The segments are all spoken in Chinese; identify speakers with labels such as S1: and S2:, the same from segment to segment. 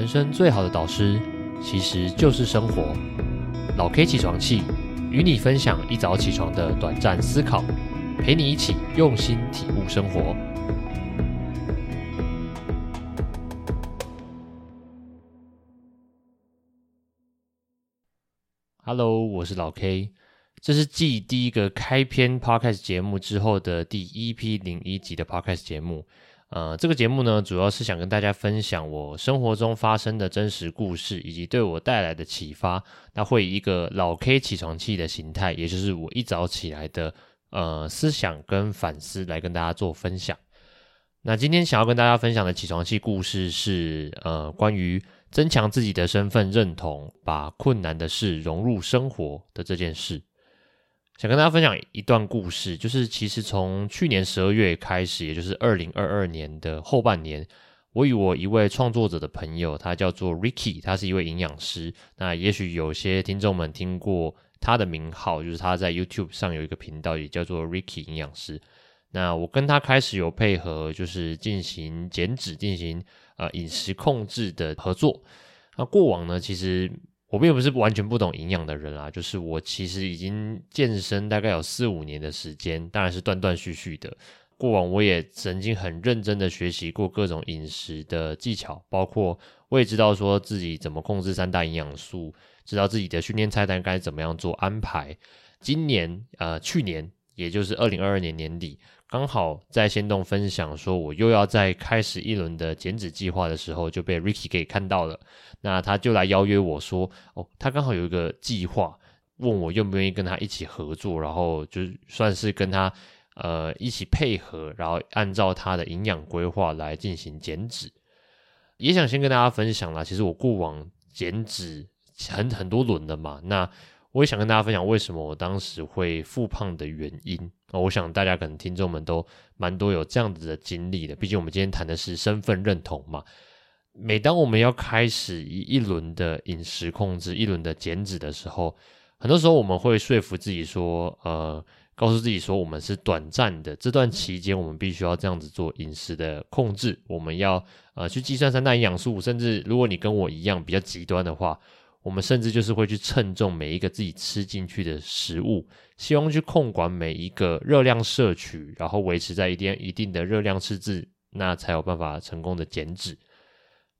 S1: 人生最好的导师其实就是生活。老 K 起床气，与你分享一早起床的短暂思考，陪你一起用心体悟生活。Hello，我是老 K，这是继第一个开篇 Podcast 节目之后的第一批零一集的 Podcast 节目。呃，这个节目呢，主要是想跟大家分享我生活中发生的真实故事，以及对我带来的启发。那会以一个老 K 起床气的形态，也就是我一早起来的呃思想跟反思，来跟大家做分享。那今天想要跟大家分享的起床气故事是呃关于增强自己的身份认同，把困难的事融入生活的这件事。想跟大家分享一段故事，就是其实从去年十二月开始，也就是二零二二年的后半年，我与我一位创作者的朋友，他叫做 Ricky，他是一位营养师。那也许有些听众们听过他的名号，就是他在 YouTube 上有一个频道，也叫做 Ricky 营养师。那我跟他开始有配合，就是进行减脂、进行呃饮食控制的合作。那过往呢，其实。我并不是完全不懂营养的人啊，就是我其实已经健身大概有四五年的时间，当然是断断续续的。过往我也曾经很认真的学习过各种饮食的技巧，包括我也知道说自己怎么控制三大营养素，知道自己的训练菜单该怎么样做安排。今年呃，去年也就是二零二二年年底。刚好在先动分享说，我又要再开始一轮的减脂计划的时候，就被 Ricky 给看到了。那他就来邀约我说，哦，他刚好有一个计划，问我愿不愿意跟他一起合作，然后就算是跟他呃一起配合，然后按照他的营养规划来进行减脂。也想先跟大家分享啦，其实我过往减脂很很多轮的嘛，那我也想跟大家分享为什么我当时会复胖的原因。我想大家可能听众们都蛮多有这样子的经历的，毕竟我们今天谈的是身份认同嘛。每当我们要开始一一轮的饮食控制、一轮的减脂的时候，很多时候我们会说服自己说，呃，告诉自己说，我们是短暂的，这段期间我们必须要这样子做饮食的控制，我们要呃去计算三大营养素，甚至如果你跟我一样比较极端的话。我们甚至就是会去称重每一个自己吃进去的食物，希望去控管每一个热量摄取，然后维持在一定一定的热量赤字，那才有办法成功的减脂。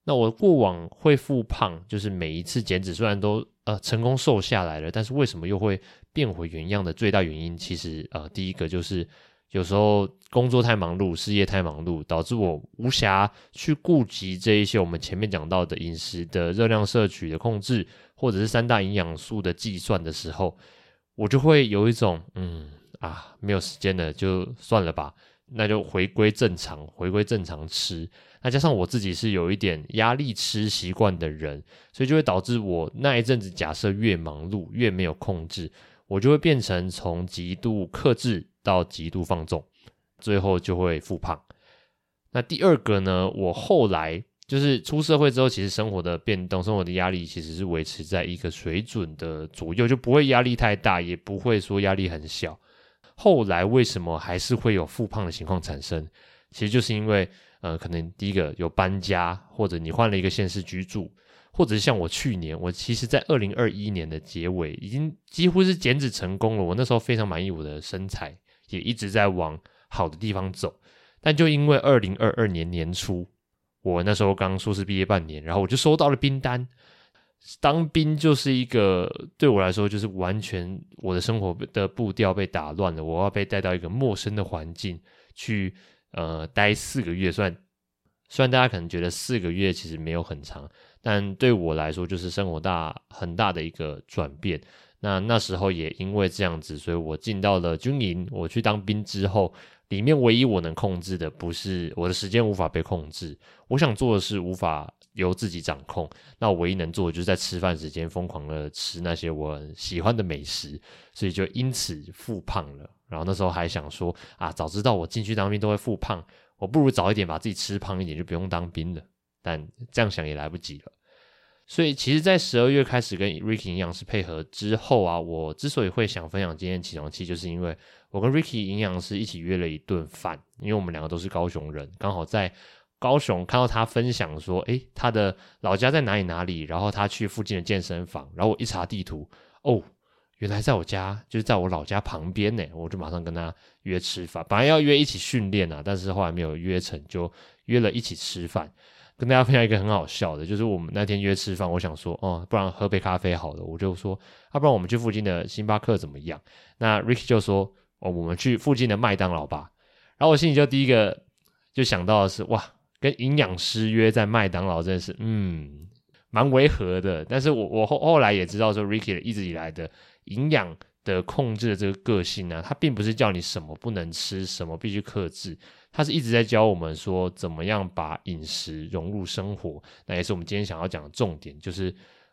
S1: 那我过往会复胖，就是每一次减脂虽然都呃成功瘦下来了，但是为什么又会变回原样的最大原因，其实呃第一个就是。有时候工作太忙碌，事业太忙碌，导致我无暇去顾及这一些我们前面讲到的饮食的热量摄取的控制，或者是三大营养素的计算的时候，我就会有一种嗯啊没有时间了，就算了吧，那就回归正常，回归正常吃。那加上我自己是有一点压力吃习惯的人，所以就会导致我那一阵子假设越忙碌越没有控制，我就会变成从极度克制。到极度放纵，最后就会复胖。那第二个呢？我后来就是出社会之后，其实生活的变动、生活的压力其实是维持在一个水准的左右，就不会压力太大，也不会说压力很小。后来为什么还是会有复胖的情况产生？其实就是因为，呃，可能第一个有搬家，或者你换了一个县市居住，或者是像我去年，我其实在二零二一年的结尾已经几乎是减脂成功了。我那时候非常满意我的身材。也一直在往好的地方走，但就因为二零二二年年初，我那时候刚硕士毕业半年，然后我就收到了兵单。当兵就是一个对我来说，就是完全我的生活的步调被打乱了。我要被带到一个陌生的环境去，呃，待四个月。虽然虽然大家可能觉得四个月其实没有很长，但对我来说就是生活大很大的一个转变。那那时候也因为这样子，所以我进到了军营。我去当兵之后，里面唯一我能控制的，不是我的时间无法被控制，我想做的事无法由自己掌控。那我唯一能做的，就是在吃饭时间疯狂的吃那些我喜欢的美食，所以就因此复胖了。然后那时候还想说啊，早知道我进去当兵都会复胖，我不如早一点把自己吃胖一点，就不用当兵了。但这样想也来不及了。所以，其实，在十二月开始跟 Ricky 营养师配合之后啊，我之所以会想分享今天起床气，就是因为我跟 Ricky 营养师一起约了一顿饭，因为我们两个都是高雄人，刚好在高雄看到他分享说，诶，他的老家在哪里哪里，然后他去附近的健身房，然后我一查地图，哦，原来在我家，就是在我老家旁边呢，我就马上跟他约吃饭，本来要约一起训练啊，但是后来没有约成，就约了一起吃饭。跟大家分享一个很好笑的，就是我们那天约吃饭，我想说，哦，不然喝杯咖啡好了，我就说，要不然我们去附近的星巴克怎么样？那 Ricky 就说，哦，我们去附近的麦当劳吧。然后我心里就第一个就想到的是，哇，跟营养师约在麦当劳，真的是，嗯，蛮违和的。但是我我后后来也知道说，Ricky 一直以来的营养的控制的这个个性呢，它并不是叫你什么不能吃，什么必须克制。它是一直在教我们说，怎么样把饮食融入生活。那也是我们今天想要讲的重点，就是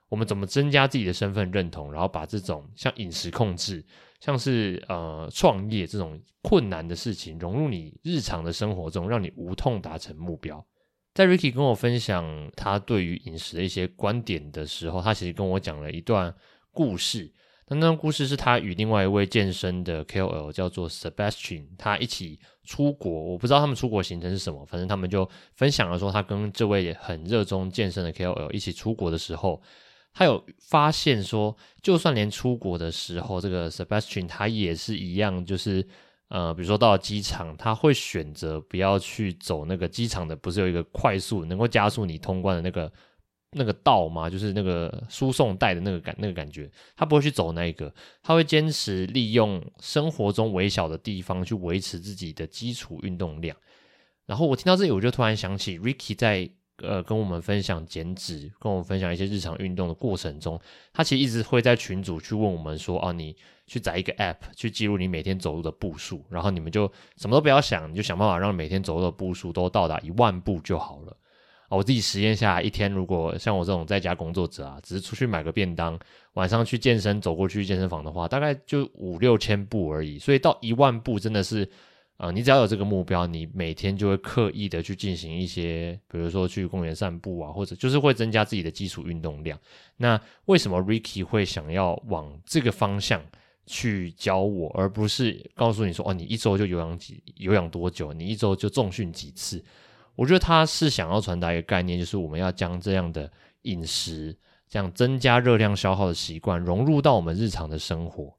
S1: 我们怎么增加自己的身份认同，然后把这种像饮食控制，像是呃创业这种困难的事情融入你日常的生活中，让你无痛达成目标。在 Ricky 跟我分享他对于饮食的一些观点的时候，他其实跟我讲了一段故事。那那段故事是他与另外一位健身的 KOL 叫做 Sebastian，他一起出国。我不知道他们出国行程是什么，反正他们就分享了说，他跟这位很热衷健身的 KOL 一起出国的时候，他有发现说，就算连出国的时候，这个 Sebastian 他也是一样，就是呃，比如说到了机场，他会选择不要去走那个机场的，不是有一个快速能够加速你通关的那个。那个道嘛，就是那个输送带的那个感，那个感觉，他不会去走那一个，他会坚持利用生活中微小的地方去维持自己的基础运动量。然后我听到这里，我就突然想起 Ricky 在呃跟我们分享减脂，跟我们分享一些日常运动的过程中，他其实一直会在群组去问我们说：哦，你去载一个 App 去记录你每天走路的步数，然后你们就什么都不要想，你就想办法让每天走路的步数都到达一万步就好了。我自己实验下来，一天如果像我这种在家工作者啊，只是出去买个便当，晚上去健身，走过去健身房的话，大概就五六千步而已。所以到一万步真的是，呃，你只要有这个目标，你每天就会刻意的去进行一些，比如说去公园散步啊，或者就是会增加自己的基础运动量。那为什么 Ricky 会想要往这个方向去教我，而不是告诉你说，哦，你一周就有氧几有氧多久，你一周就重训几次？我觉得他是想要传达一个概念，就是我们要将这样的饮食、这样增加热量消耗的习惯融入到我们日常的生活。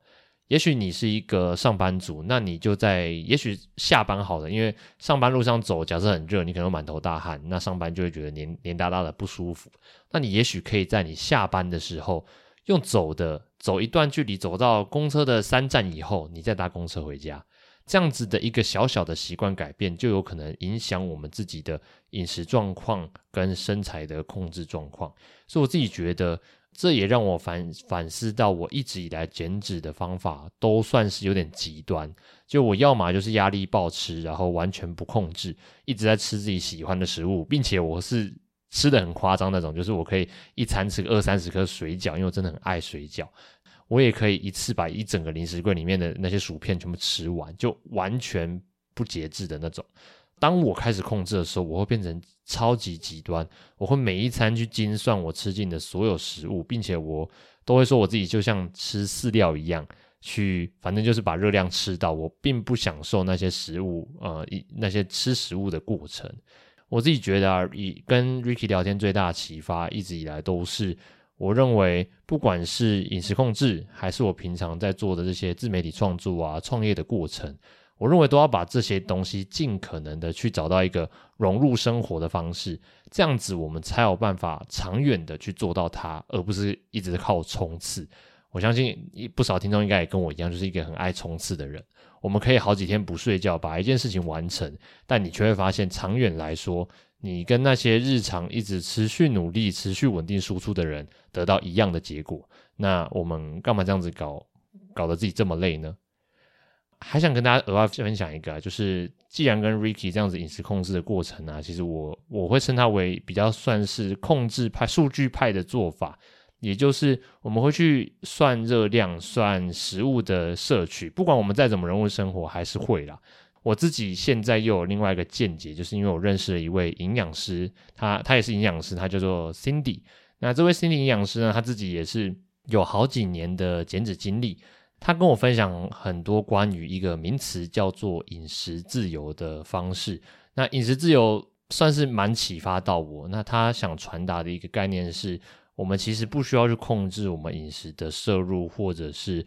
S1: 也许你是一个上班族，那你就在也许下班好了，因为上班路上走，假设很热，你可能满头大汗，那上班就会觉得黏黏哒哒的不舒服。那你也许可以在你下班的时候用走的，走一段距离，走到公车的三站以后，你再搭公车回家。这样子的一个小小的习惯改变，就有可能影响我们自己的饮食状况跟身材的控制状况。所以我自己觉得，这也让我反反思到，我一直以来减脂的方法都算是有点极端。就我要么就是压力暴吃，然后完全不控制，一直在吃自己喜欢的食物，并且我是吃的很夸张那种，就是我可以一餐吃个二三十颗水饺，因为我真的很爱水饺。我也可以一次把一整个零食柜里面的那些薯片全部吃完，就完全不节制的那种。当我开始控制的时候，我会变成超级极端。我会每一餐去精算我吃进的所有食物，并且我都会说我自己就像吃饲料一样，去反正就是把热量吃到。我并不享受那些食物，呃，那些吃食物的过程。我自己觉得啊，以跟 Ricky 聊天最大的启发，一直以来都是。我认为，不管是饮食控制，还是我平常在做的这些自媒体创作啊、创业的过程，我认为都要把这些东西尽可能的去找到一个融入生活的方式，这样子我们才有办法长远的去做到它，而不是一直靠冲刺。我相信不少听众应该也跟我一样，就是一个很爱冲刺的人。我们可以好几天不睡觉把一件事情完成，但你却会发现，长远来说。你跟那些日常一直持续努力、持续稳定输出的人得到一样的结果，那我们干嘛这样子搞，搞得自己这么累呢？还想跟大家额外分享一个，就是既然跟 Ricky 这样子饮食控制的过程啊，其实我我会称它为比较算是控制派、数据派的做法，也就是我们会去算热量、算食物的摄取，不管我们再怎么融入生活，还是会啦。我自己现在又有另外一个见解，就是因为我认识了一位营养师，他他也是营养师，他叫做 Cindy。那这位 Cindy 营养师呢，他自己也是有好几年的减脂经历，他跟我分享很多关于一个名词叫做饮食自由的方式。那饮食自由算是蛮启发到我。那他想传达的一个概念是，我们其实不需要去控制我们饮食的摄入，或者是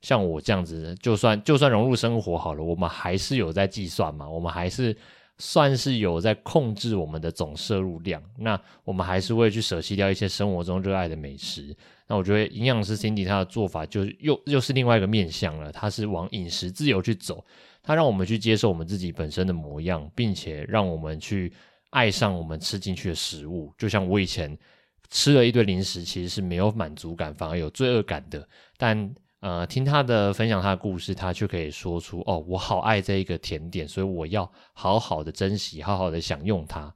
S1: 像我这样子，就算就算融入生活好了，我们还是有在计算嘛，我们还是。算是有在控制我们的总摄入量，那我们还是会去舍弃掉一些生活中热爱的美食。那我觉得营养师 Cindy 他的做法就又又是另外一个面向了，他是往饮食自由去走，他让我们去接受我们自己本身的模样，并且让我们去爱上我们吃进去的食物。就像我以前吃了一堆零食，其实是没有满足感，反而有罪恶感的，但。呃，听他的分享，他的故事，他就可以说出：“哦，我好爱这一个甜点，所以我要好好的珍惜，好好的享用它。”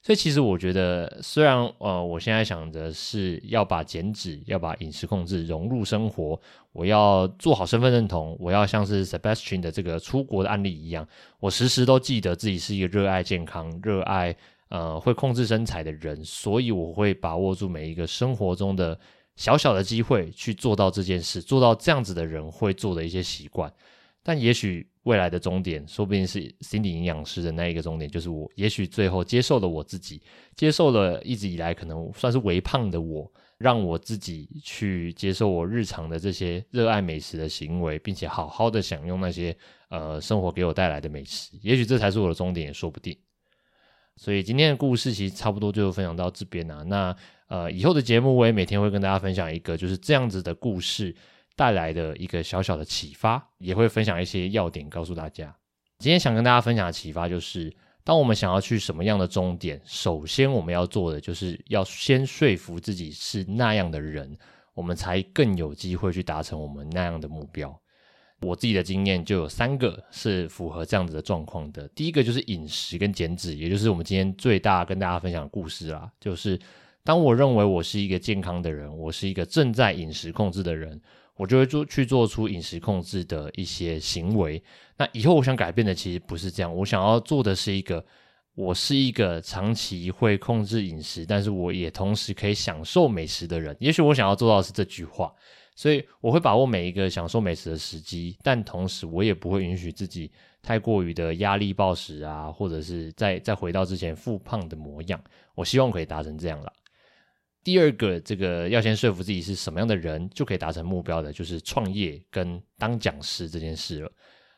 S1: 所以，其实我觉得，虽然呃，我现在想的是要把减脂、要把饮食控制融入生活，我要做好身份认同，我要像是 Sebastian 的这个出国的案例一样，我时时都记得自己是一个热爱健康、热爱呃会控制身材的人，所以我会把握住每一个生活中的。小小的机会去做到这件事，做到这样子的人会做的一些习惯，但也许未来的终点，说不定是心理营养师的那一个终点，就是我。也许最后接受了我自己，接受了一直以来可能算是微胖的我，让我自己去接受我日常的这些热爱美食的行为，并且好好的享用那些呃生活给我带来的美食。也许这才是我的终点，也说不定。所以今天的故事其实差不多就分享到这边啊。那呃，以后的节目我也每天会跟大家分享一个就是这样子的故事带来的一个小小的启发，也会分享一些要点告诉大家。今天想跟大家分享的启发就是，当我们想要去什么样的终点，首先我们要做的就是要先说服自己是那样的人，我们才更有机会去达成我们那样的目标。我自己的经验就有三个是符合这样子的状况的。第一个就是饮食跟减脂，也就是我们今天最大跟大家分享的故事啦。就是当我认为我是一个健康的人，我是一个正在饮食控制的人，我就会做去做出饮食控制的一些行为。那以后我想改变的其实不是这样，我想要做的是一个，我是一个长期会控制饮食，但是我也同时可以享受美食的人。也许我想要做到的是这句话。所以我会把握每一个享受美食的时机，但同时我也不会允许自己太过于的压力暴食啊，或者是再再回到之前复胖的模样。我希望可以达成这样了。第二个，这个要先说服自己是什么样的人就可以达成目标的，就是创业跟当讲师这件事了。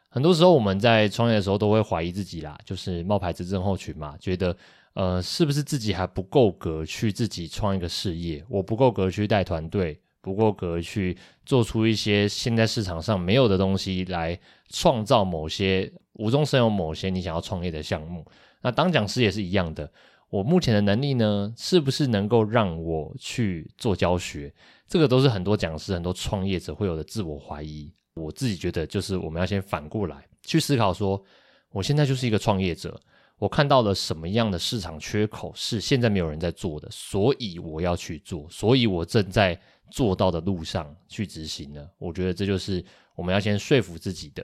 S1: 很多时候我们在创业的时候都会怀疑自己啦，就是冒牌子症候群嘛，觉得呃是不是自己还不够格去自己创一个事业，我不够格去带团队。不够格去做出一些现在市场上没有的东西，来创造某些无中生有某些你想要创业的项目。那当讲师也是一样的，我目前的能力呢，是不是能够让我去做教学？这个都是很多讲师、很多创业者会有的自我怀疑。我自己觉得，就是我们要先反过来去思考：说我现在就是一个创业者，我看到了什么样的市场缺口是现在没有人在做的，所以我要去做，所以我正在。做到的路上去执行了，我觉得这就是我们要先说服自己的。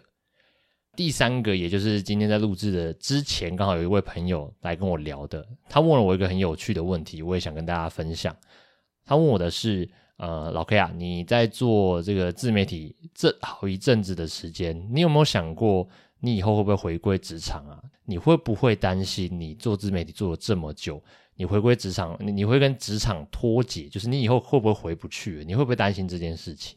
S1: 第三个，也就是今天在录制的之前，刚好有一位朋友来跟我聊的，他问了我一个很有趣的问题，我也想跟大家分享。他问我的是：呃，老 K 啊，你在做这个自媒体这好一阵子的时间，你有没有想过，你以后会不会回归职场啊？你会不会担心你做自媒体做了这么久？你回归职场，你你会跟职场脱节，就是你以后会不会回不去？你会不会担心这件事情？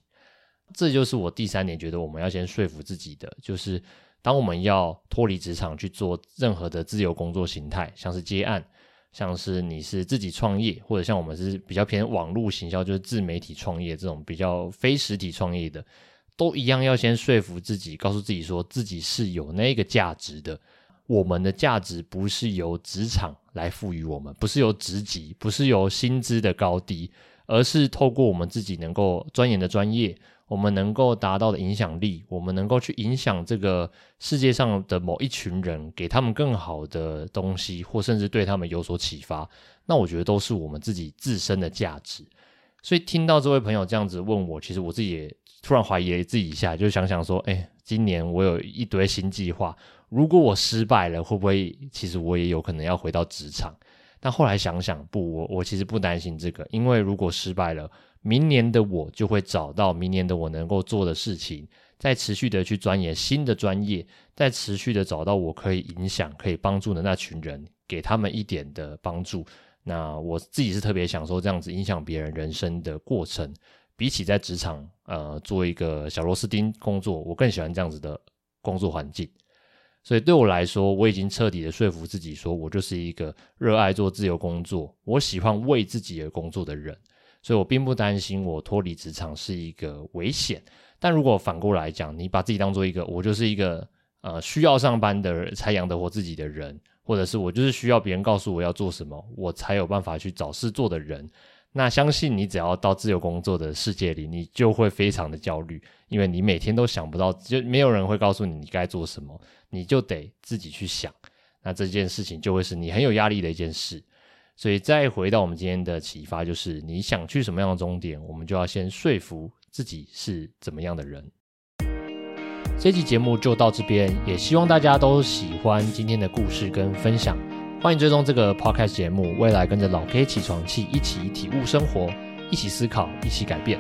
S1: 这就是我第三点觉得我们要先说服自己的，就是当我们要脱离职场去做任何的自由工作形态，像是接案，像是你是自己创业，或者像我们是比较偏网络行销，就是自媒体创业这种比较非实体创业的，都一样要先说服自己，告诉自己说自己是有那个价值的。我们的价值不是由职场来赋予我们，不是由职级，不是由薪资的高低，而是透过我们自己能够钻研的专业，我们能够达到的影响力，我们能够去影响这个世界上的某一群人，给他们更好的东西，或甚至对他们有所启发。那我觉得都是我们自己自身的价值。所以听到这位朋友这样子问我，其实我自己也突然怀疑自己一下，就想想说，哎，今年我有一堆新计划。如果我失败了，会不会其实我也有可能要回到职场？但后来想想，不，我我其实不担心这个，因为如果失败了，明年的我就会找到明年的我能够做的事情，再持续的去钻研新的专业，再持续的找到我可以影响、可以帮助的那群人，给他们一点的帮助。那我自己是特别享受这样子影响别人人生的过程，比起在职场呃做一个小螺丝钉工作，我更喜欢这样子的工作环境。所以对我来说，我已经彻底的说服自己，说我就是一个热爱做自由工作，我喜欢为自己而工作的人。所以我并不担心我脱离职场是一个危险。但如果反过来讲，你把自己当做一个我就是一个呃需要上班的人才养得活自己的人，或者是我就是需要别人告诉我要做什么，我才有办法去找事做的人，那相信你只要到自由工作的世界里，你就会非常的焦虑，因为你每天都想不到，就没有人会告诉你你该做什么，你就得自己去想。那这件事情就会是你很有压力的一件事。所以再回到我们今天的启发，就是你想去什么样的终点，我们就要先说服。自己是怎么样的人？这期节目就到这边，也希望大家都喜欢今天的故事跟分享。欢迎追踪这个 podcast 节目，未来跟着老 K 起床气，一起体悟生活，一起思考，一起改变。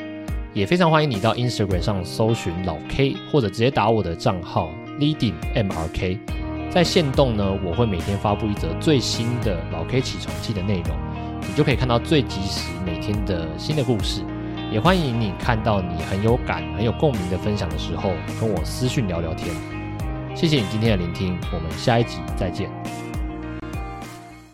S1: 也非常欢迎你到 Instagram 上搜寻老 K，或者直接打我的账号 leading mrk。在线动呢，我会每天发布一则最新的老 K 起床记的内容，你就可以看到最及时每天的新的故事。也欢迎你看到你很有感、很有共鸣的分享的时候，跟我私讯聊聊天。谢谢你今天的聆听，我们下一集再见。